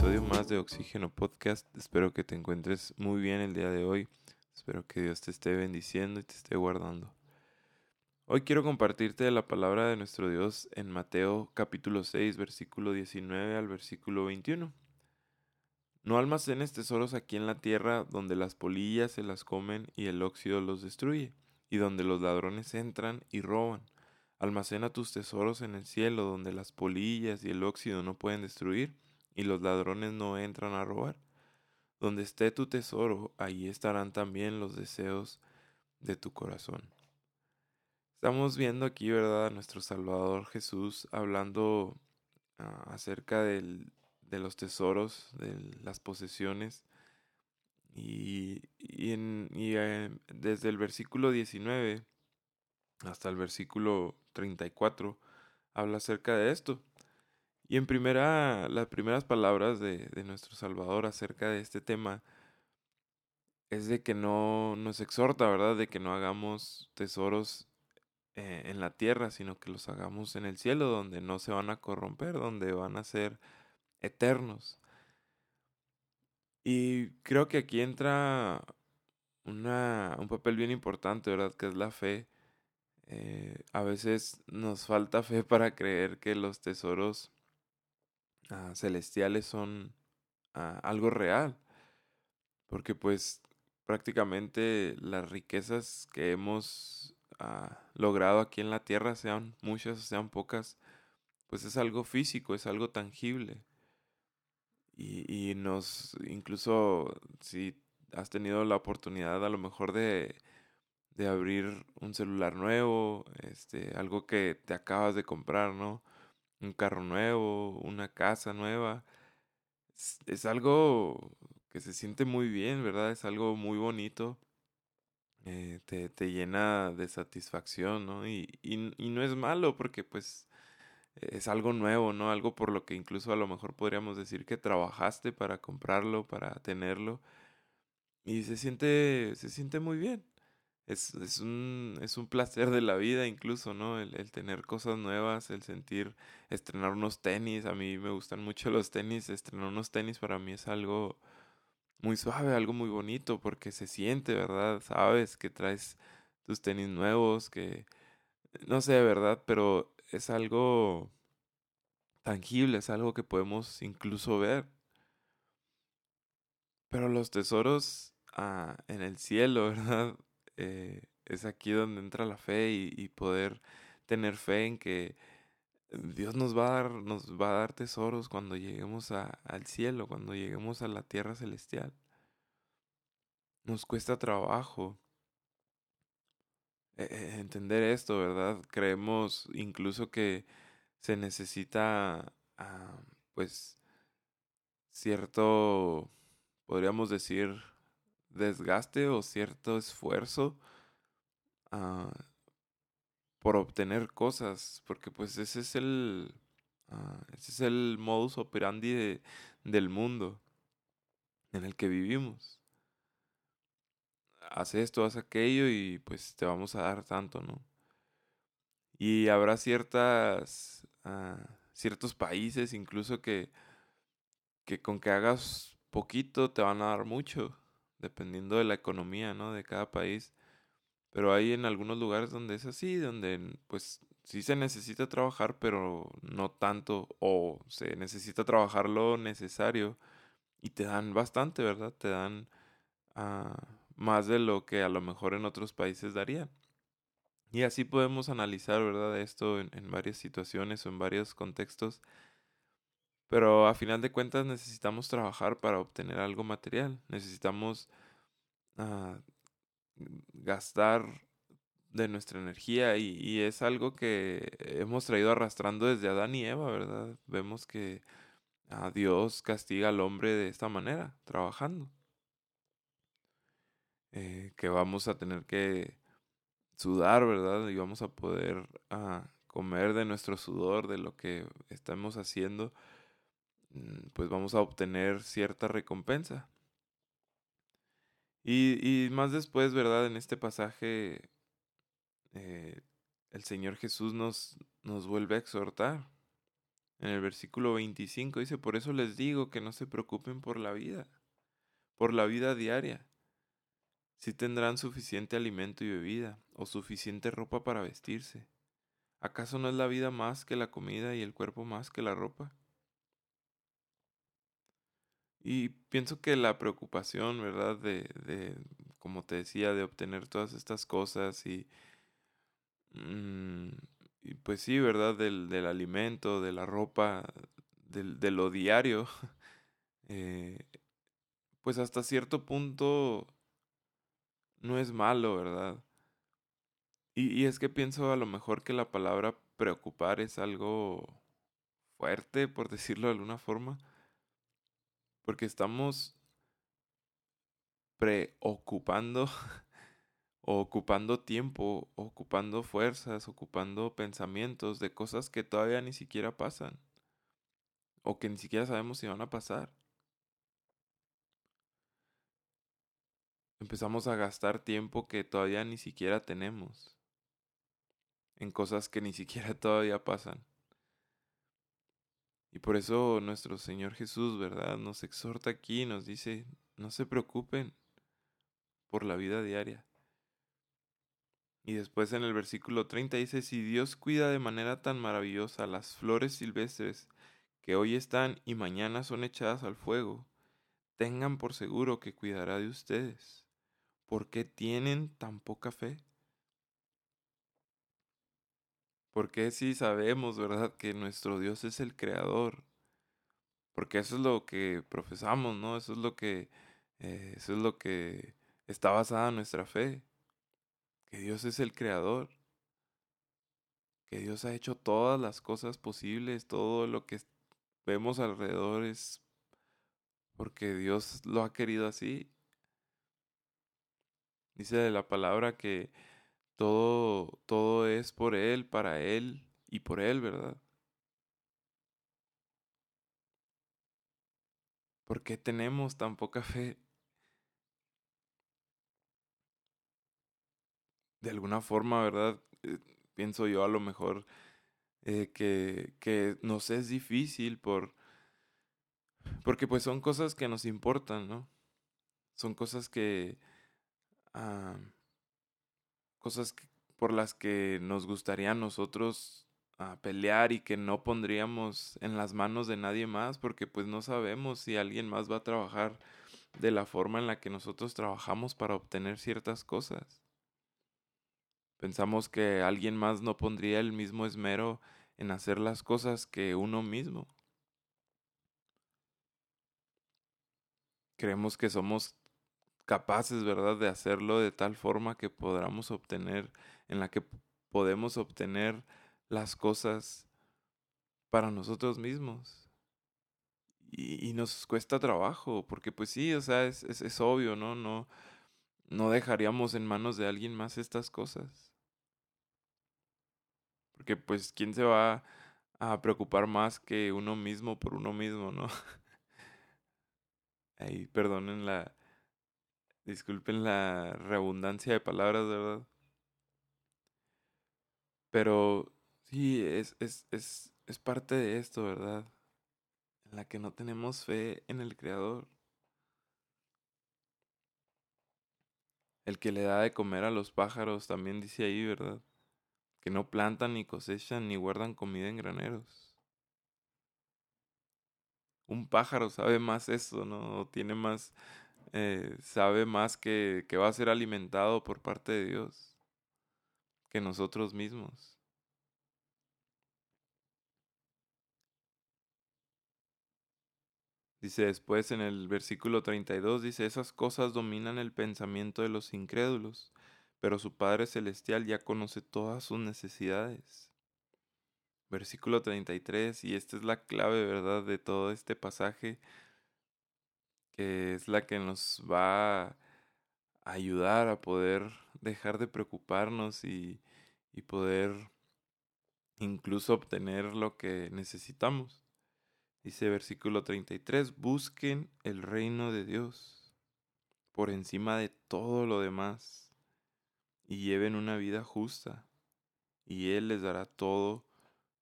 episodio más de Oxígeno Podcast. Espero que te encuentres muy bien el día de hoy. Espero que Dios te esté bendiciendo y te esté guardando. Hoy quiero compartirte la palabra de nuestro Dios en Mateo capítulo 6, versículo 19 al versículo 21. No almacenes tesoros aquí en la tierra donde las polillas se las comen y el óxido los destruye, y donde los ladrones entran y roban. Almacena tus tesoros en el cielo donde las polillas y el óxido no pueden destruir y los ladrones no entran a robar. Donde esté tu tesoro, allí estarán también los deseos de tu corazón. Estamos viendo aquí, ¿verdad?, a nuestro Salvador Jesús hablando ah, acerca del, de los tesoros, de las posesiones. Y, en, eh, desde el versículo 19 hasta el versículo 34 habla acerca de esto. Y en primera, las primeras palabras de, nuestro Salvador acerca de este tema es de que no nos exhorta, ¿verdad? De que no hagamos tesoros eh, en la tierra, sino que los hagamos en el cielo, donde no se van a corromper, donde van a ser eternos. Y creo que aquí entra una, un papel bien importante, ¿verdad? Que es la fe. Eh, a veces nos falta fe para creer que los tesoros Ah, celestiales son ah, algo real. Porque pues prácticamente las riquezas que hemos ah, logrado aquí en la tierra, sean muchas o sean pocas, pues es algo físico, es algo tangible. Y, y nos, incluso si has tenido la oportunidad a lo mejor de, de abrir un celular nuevo, este, algo que te acabas de comprar, ¿no? Un carro nuevo, una casa nueva. Es, algo que se siente muy bien, ¿verdad? Es algo muy bonito. Eh, te, llena de satisfacción, ¿no? Y, y, y, no es malo porque pues es algo nuevo, ¿no? Algo por lo que incluso a lo mejor podríamos decir que trabajaste para comprarlo, para tenerlo. Y se siente, se siente muy bien es, es, un, es un placer de la vida incluso, ¿no? El, el, tener cosas nuevas, el sentir, estrenar unos tenis, a mí me gustan mucho los tenis, estrenar unos tenis para mí es algo muy suave, algo muy bonito, porque se siente, ¿verdad? Sabes que traes tus tenis nuevos, que, no sé, ¿verdad? Pero es algo tangible, es algo que podemos incluso ver. Pero los tesoros ah, en el cielo, ¿verdad? Eh, es aquí donde entra la fe y, poder tener fe en que Dios nos va a dar, nos va a dar tesoros cuando lleguemos al cielo, cuando lleguemos a la tierra celestial. Nos cuesta trabajo eh, eh, entender esto, ¿verdad? Creemos incluso que se necesita, ah, pues, cierto, podríamos decir, desgaste o cierto esfuerzo ah, por obtener cosas, porque pues ese es el, ah, ese es el modus operandi del mundo en el que vivimos. Haz esto, haz aquello y pues te vamos a dar tanto, ¿no? Y habrá ciertas, ah, ciertos países incluso que, que con que hagas poquito te van a dar mucho dependiendo de la economía, ¿no? De cada país. Pero hay en algunos lugares donde es así, donde pues sí se necesita trabajar, pero no tanto, o se necesita trabajar lo necesario y te dan bastante, ¿verdad? Te dan ah, más de lo que a lo mejor en otros países darían. Y así podemos analizar, ¿verdad? Esto en varias situaciones o en varios contextos. Pero a final de cuentas necesitamos trabajar para obtener algo material. Necesitamos ah, gastar de nuestra energía y, es algo que hemos traído arrastrando desde Adán y Eva, ¿verdad? Vemos que a Dios castiga al hombre de esta manera, trabajando. Eh, que vamos a tener que sudar, ¿verdad? Y vamos a poder ah, comer de nuestro sudor, de lo que estamos haciendo pues vamos a obtener cierta recompensa. Y, y más después, ¿verdad? En este pasaje, eh, el Señor Jesús nos, nos vuelve a exhortar. En el versículo 25 dice, por eso les digo que no se preocupen por la vida, por la vida diaria. Si tendrán suficiente alimento y bebida, o suficiente ropa para vestirse. ¿Acaso no es la vida más que la comida y el cuerpo más que la ropa? Y pienso que la preocupación, ¿verdad? De, de como te decía, de obtener todas estas cosas y, mm, pues sí, ¿verdad? Del, del alimento, de la ropa, del, de lo diario, eh, pues hasta cierto punto no es malo, ¿verdad? Y, y es que pienso a lo mejor que la palabra preocupar es algo fuerte, por decirlo de alguna forma porque estamos preocupando, ocupando tiempo, ocupando fuerzas, ocupando pensamientos de cosas que todavía ni siquiera pasan. O que ni siquiera sabemos si van a pasar. Empezamos a gastar tiempo que todavía ni siquiera tenemos. En cosas que ni siquiera todavía pasan. Y por eso nuestro Señor Jesús, ¿verdad? Nos exhorta aquí, nos dice, no se preocupen por la vida diaria. Y después en el versículo 30 dice, si Dios cuida de manera tan maravillosa las flores silvestres que hoy están y mañana son echadas al fuego, tengan por seguro que cuidará de ustedes. ¿Por qué tienen tan poca fe? Porque si sabemos, ¿verdad?, que nuestro Dios es el creador. Porque eso es lo que profesamos, ¿no? Eso es lo que, eh, eso es lo que está basada en nuestra fe. Que Dios es el creador. Que Dios ha hecho todas las cosas posibles, todo lo que vemos alrededor es porque Dios lo ha querido así. Dice de la palabra que todo, todo es por Él, para Él y por Él, ¿verdad? ¿Por qué tenemos tan poca fe? De alguna forma, ¿verdad? Eh, pienso yo a lo mejor eh, que, que nos es difícil por... Porque pues son cosas que nos importan, ¿no? Son cosas que... Ah, cosas por las que nos gustaría a nosotros ah, pelear y que no pondríamos en las manos de nadie más porque pues no sabemos si alguien más va a trabajar de la forma en la que nosotros trabajamos para obtener ciertas cosas. Pensamos que alguien más no pondría el mismo esmero en hacer las cosas que uno mismo. Creemos que somos capaces, ¿verdad?, de hacerlo de tal forma que podamos obtener, en la que podemos obtener las cosas para nosotros mismos. Y, nos cuesta trabajo, porque pues sí, o sea, es, es, obvio, ¿no? ¿no? No dejaríamos en manos de alguien más estas cosas. Porque pues, ¿quién se va a preocupar más que uno mismo por uno mismo, ¿no? Ahí, perdonen la, Disculpen la redundancia de palabras, ¿verdad? Pero sí, es, es, es, es parte de esto, ¿verdad? En la que no tenemos fe en el Creador. El que le da de comer a los pájaros también dice ahí, ¿verdad? Que no plantan ni cosechan ni guardan comida en graneros. Un pájaro sabe más eso, ¿no? Tiene más eh, sabe más que, que va a ser alimentado por parte de Dios que nosotros mismos. Dice después en el versículo 32, dice, esas cosas dominan el pensamiento de los incrédulos, pero su Padre Celestial ya conoce todas sus necesidades. Versículo 33, y esta es la clave, ¿verdad?, de todo este pasaje es la que nos va a ayudar a poder dejar de preocuparnos y, y poder incluso obtener lo que necesitamos. Dice versículo 33, busquen el reino de Dios por encima de todo lo demás y lleven una vida justa y Él les dará todo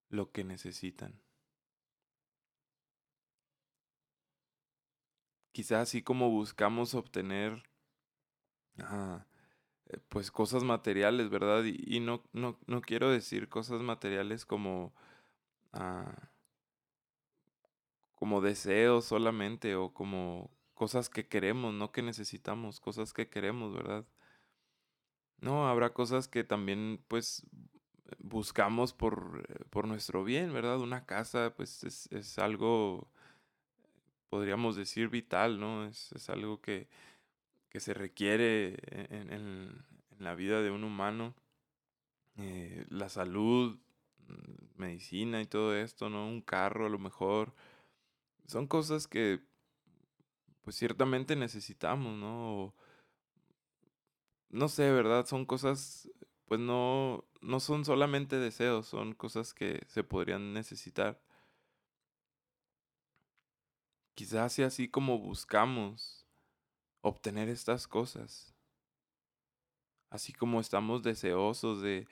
lo que necesitan. Quizás así como buscamos obtener ah, pues cosas materiales, ¿verdad? Y, no, no, no, quiero decir cosas materiales como, ah, como deseos solamente o como cosas que queremos, no que necesitamos, cosas que queremos, ¿verdad? No, habrá cosas que también pues buscamos por, eh, por nuestro bien, ¿verdad? Una casa pues es, es algo, podríamos decir, vital, ¿no? Es, es algo que, que se requiere en, en, la vida de un humano. Eh, la salud, mm, medicina y todo esto, ¿no? Un carro a lo mejor. Son cosas que pues ciertamente necesitamos, ¿no? no sé, ¿verdad? Son cosas, pues no, no son solamente deseos, son cosas que se podrían necesitar. Quizás sea así como buscamos obtener estas cosas. Así como estamos deseosos de,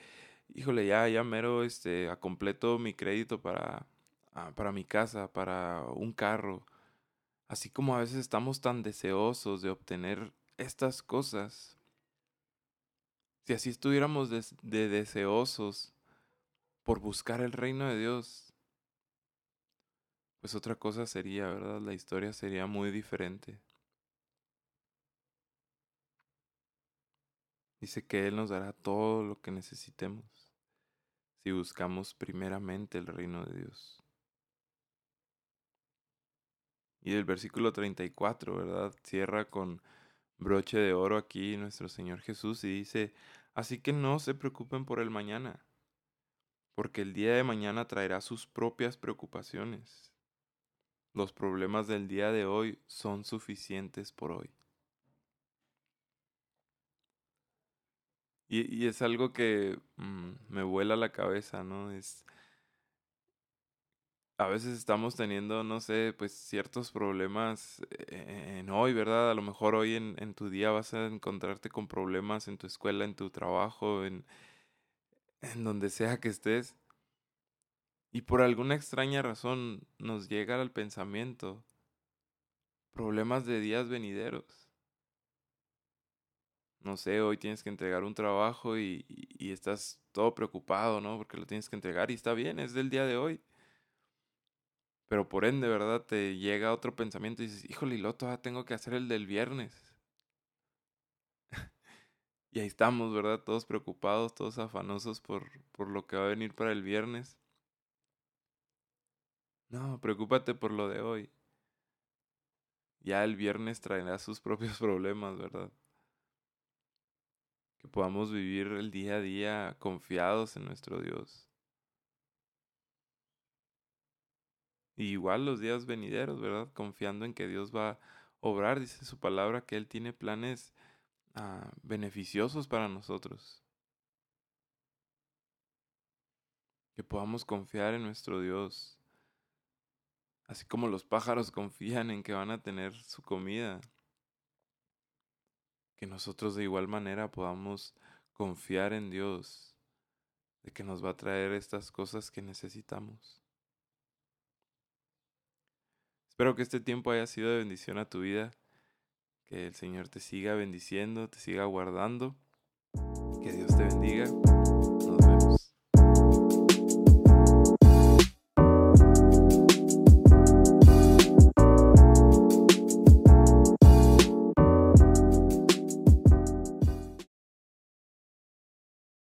híjole, ya, ya mero, este, a completo mi crédito para, ah, para mi casa, para un carro. Así como a veces estamos tan deseosos de obtener estas cosas. Si así estuviéramos de, de deseosos por buscar el reino de Dios, pues otra cosa sería, ¿verdad? La historia sería muy diferente. Dice que Él nos dará todo lo que necesitemos si buscamos primeramente el reino de Dios. Y el versículo 34, ¿verdad? Cierra con broche de oro aquí nuestro Señor Jesús y dice, así que no se preocupen por el mañana, porque el día de mañana traerá sus propias preocupaciones. Los problemas del día de hoy son suficientes por hoy. Y, es algo que mm, me vuela la cabeza, ¿no? Es. A veces estamos teniendo, no sé, pues ciertos problemas eh, en hoy, ¿verdad? A lo mejor hoy en, en tu día vas a encontrarte con problemas en tu escuela, en tu trabajo, en, en donde sea que estés. Y por alguna extraña razón nos llega al pensamiento problemas de días venideros no sé, hoy tienes que entregar un trabajo y, estás todo preocupado, ¿no? Porque lo tienes que entregar y está bien, es del día de hoy. Pero por ende, ¿verdad? Te llega otro pensamiento y dices, híjole, lo todavía tengo que hacer el del viernes. y ahí estamos, ¿verdad? Todos preocupados, todos afanosos por, por lo que va a venir para el viernes. No, preocúpate por lo de hoy. Ya el viernes traerá sus propios problemas, ¿verdad? que podamos vivir el día a día confiados en nuestro Dios. igual los días venideros, ¿verdad? Confiando en que Dios va a obrar, dice su palabra, que Él tiene planes ah, beneficiosos para nosotros. Que podamos confiar en nuestro Dios. Así como los pájaros confían en que van a tener su comida que nosotros de igual manera podamos confiar en Dios, de que nos va a traer estas cosas que necesitamos. Espero que este tiempo haya sido de bendición a tu vida, que el Señor te siga bendiciendo, te siga guardando, que Dios te bendiga.